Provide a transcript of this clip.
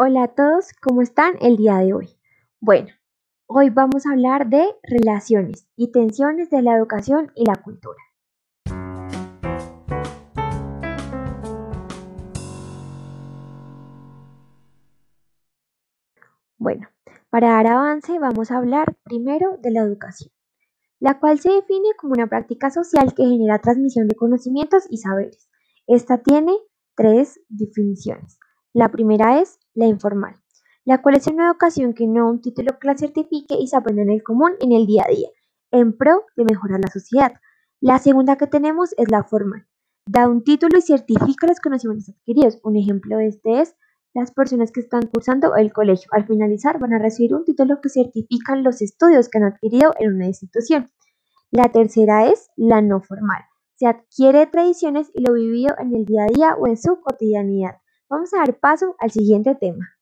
Hola a todos, ¿cómo están el día de hoy? Bueno, hoy vamos a hablar de relaciones y tensiones de la educación y la cultura. Bueno, para dar avance vamos a hablar primero de la educación, la cual se define como una práctica social que genera transmisión de conocimientos y saberes. Esta tiene tres definiciones. La primera es la informal, la cual es una educación que no un título que la certifique y se aprende en el común en el día a día, en pro de mejorar la sociedad. La segunda que tenemos es la formal, da un título y certifica los conocimientos adquiridos. Un ejemplo de este es las personas que están cursando el colegio. Al finalizar van a recibir un título que certifica los estudios que han adquirido en una institución. La tercera es la no formal. Se adquiere tradiciones y lo vivido en el día a día o en su cotidianidad. Vamos a dar paso al siguiente tema.